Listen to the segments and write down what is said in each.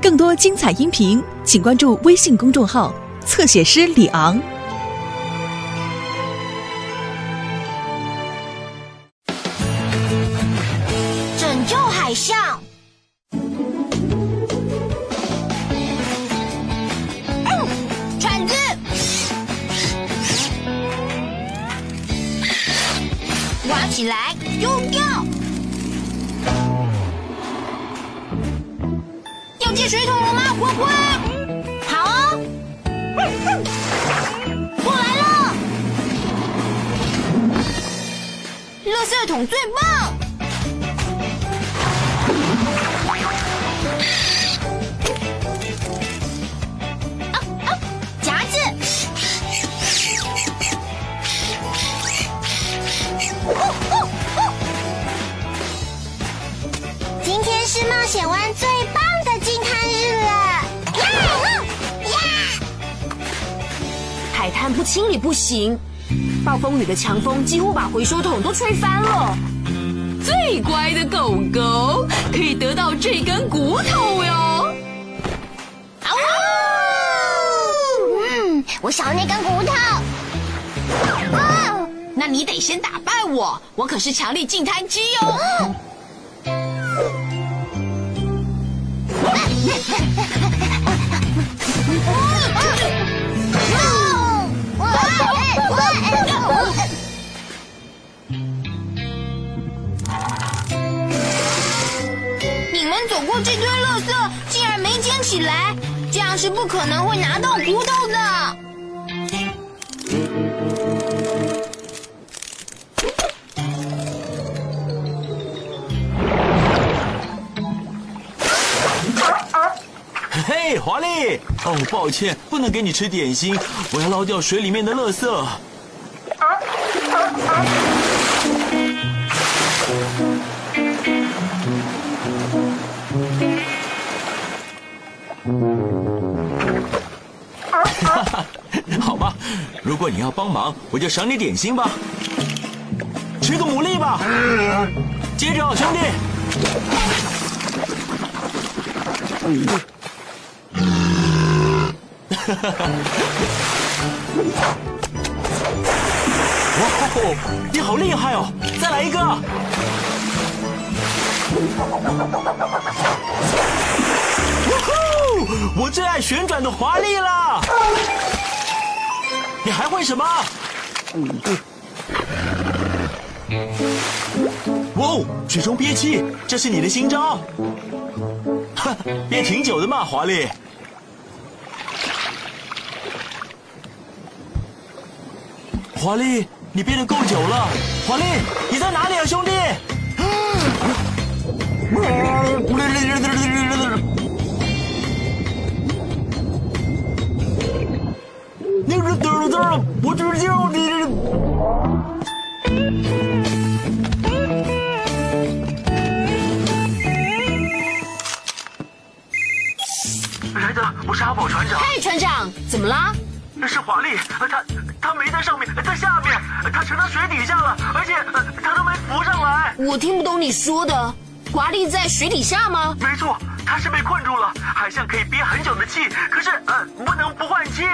更多精彩音频，请关注微信公众号“侧写师李昂”。拯救海象。嗯，铲子，挖起来，丢掉。水桶了吗，呱呱？好哦。我来了。垃圾桶最棒。清理不行，暴风雨的强风几乎把回收桶都吹翻了。最乖的狗狗可以得到这根骨头哟。嗯，我想要那根骨头。哦，那你得先打败我，我可是强力净滩机哦。你们过这堆垃圾，竟然没捡起来，这样是不可能会拿到骨头的。嘿，华丽！哦，抱歉，不能给你吃点心，我要捞掉水里面的垃圾。哈哈，好吧，如果你要帮忙，我就赏你点心吧。吃个牡蛎吧。接着，兄弟。哇哦，你好厉害哦！再来一个。哇我最爱旋转的华丽了。你还会什么？哇哦，水中憋气，这是你的新招。哼，憋挺久的嘛，华丽。华丽，你憋得够久了。华丽，你在哪里啊，兄弟？你这嘚嘚，我只叫你。莱德，我是阿宝船长。嗨，船长，怎么啦？是华丽，他他没在上面，在下面，他沉到水底下了，而且他都没浮上来。我听不懂你说的。华丽在水底下吗？没错，他是被困住了。海象可以憋很久的气，可是呃不能不换气。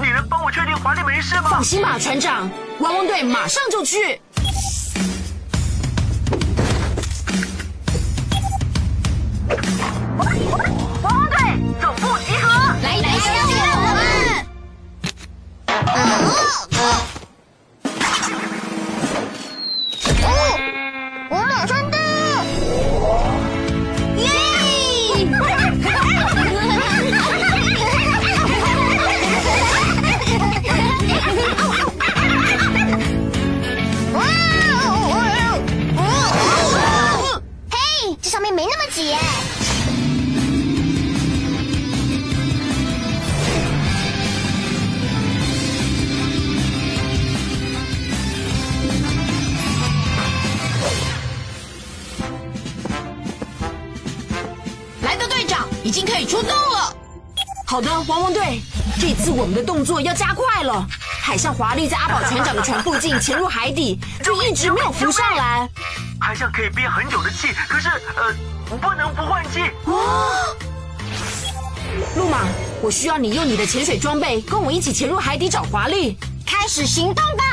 你能帮我确定华丽没事吗？放心吧，船长，汪汪队马上就去。汪汪队总部集合，来来救我们！哦，我马上到！经可以出动了。好的，汪汪队，这次我们的动作要加快了。海上华丽在阿宝船长的船附近潜入海底，就一直没有浮上来。海上可以憋很久的气，可是呃，不能不换气。路马，我需要你用你的潜水装备跟我一起潜入海底找华丽。开始行动吧！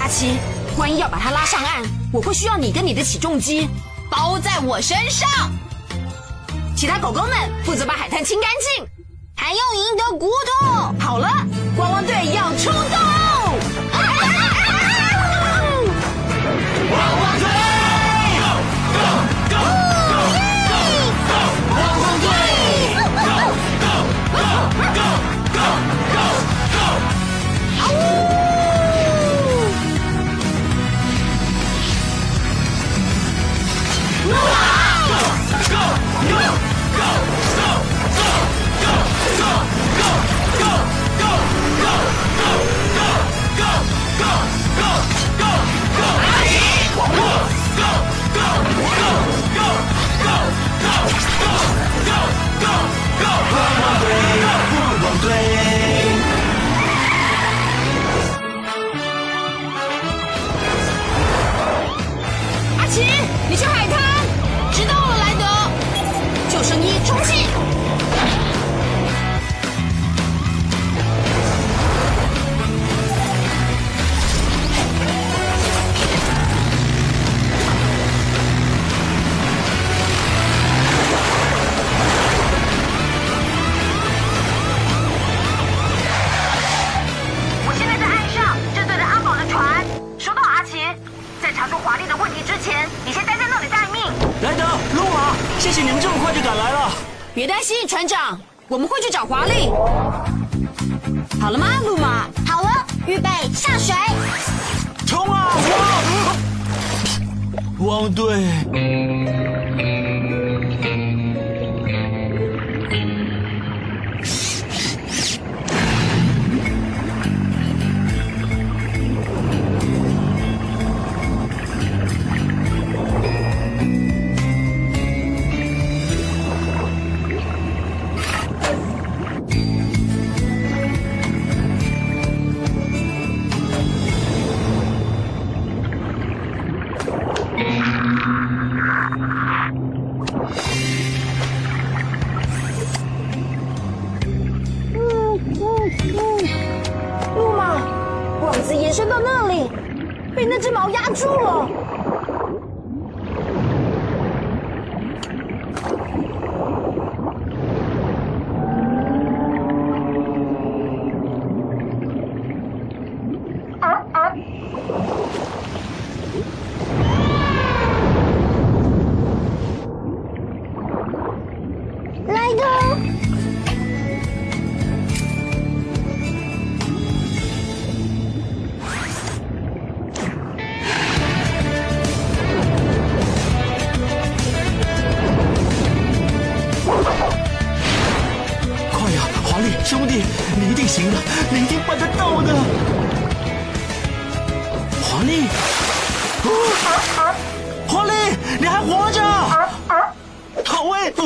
阿奇，万一要把他拉上岸，我会需要你跟你的起重机包在我身上，其他狗狗们负责把海滩清干净。还要赢得骨头。船长，我们会去找华丽。好了吗，路马？好了，预备下水。冲啊！汪！汪队，延伸到那里，被那只猫压住了。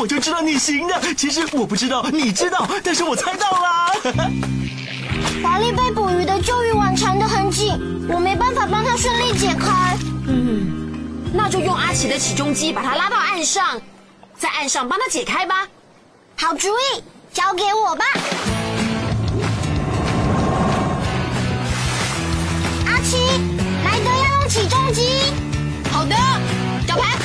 我就知道你行的。其实我不知道，你知道，但是我猜到了。华丽被捕鱼的旧渔网缠得很紧，我没办法帮他顺利解开。嗯那就用阿奇的起重机把它拉到岸上，在岸上帮他解开吧。好主意，交给我吧。阿奇，莱德要用起重机。好的，绞盘，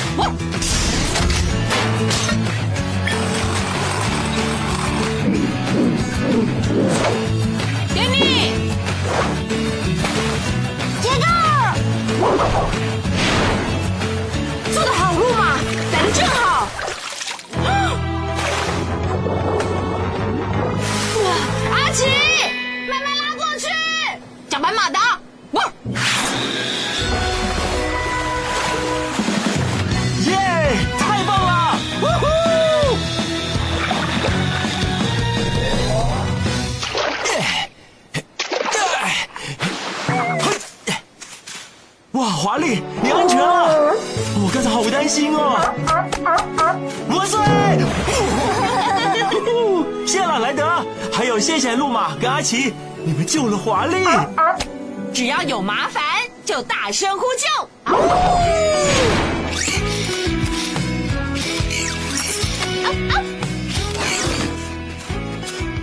华丽，你安全了！我刚才好担心哦。万岁！谢了，莱德，还有谢谢路马跟阿奇，你们救了华丽。只要有麻烦就大声呼救。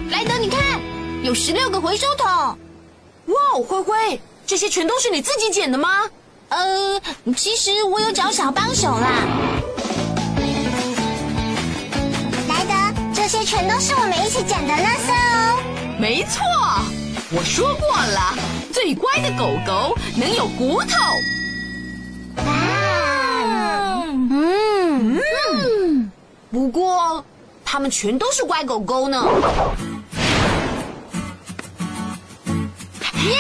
莱德，你看，有十六个回收桶。哇哦，灰灰，这些全都是你自己捡的吗？呃，其实我有找小帮手啦。莱德，这些全都是我们一起捡的垃圾哦。没错，我说过了，最乖的狗狗能有骨头。嗯嗯，不过它们全都是乖狗狗呢。耶！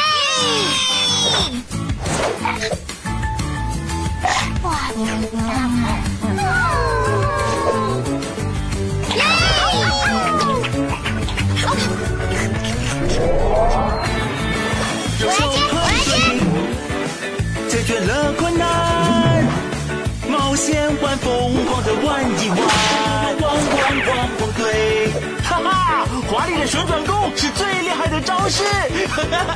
是最厉害的招式，哈哈。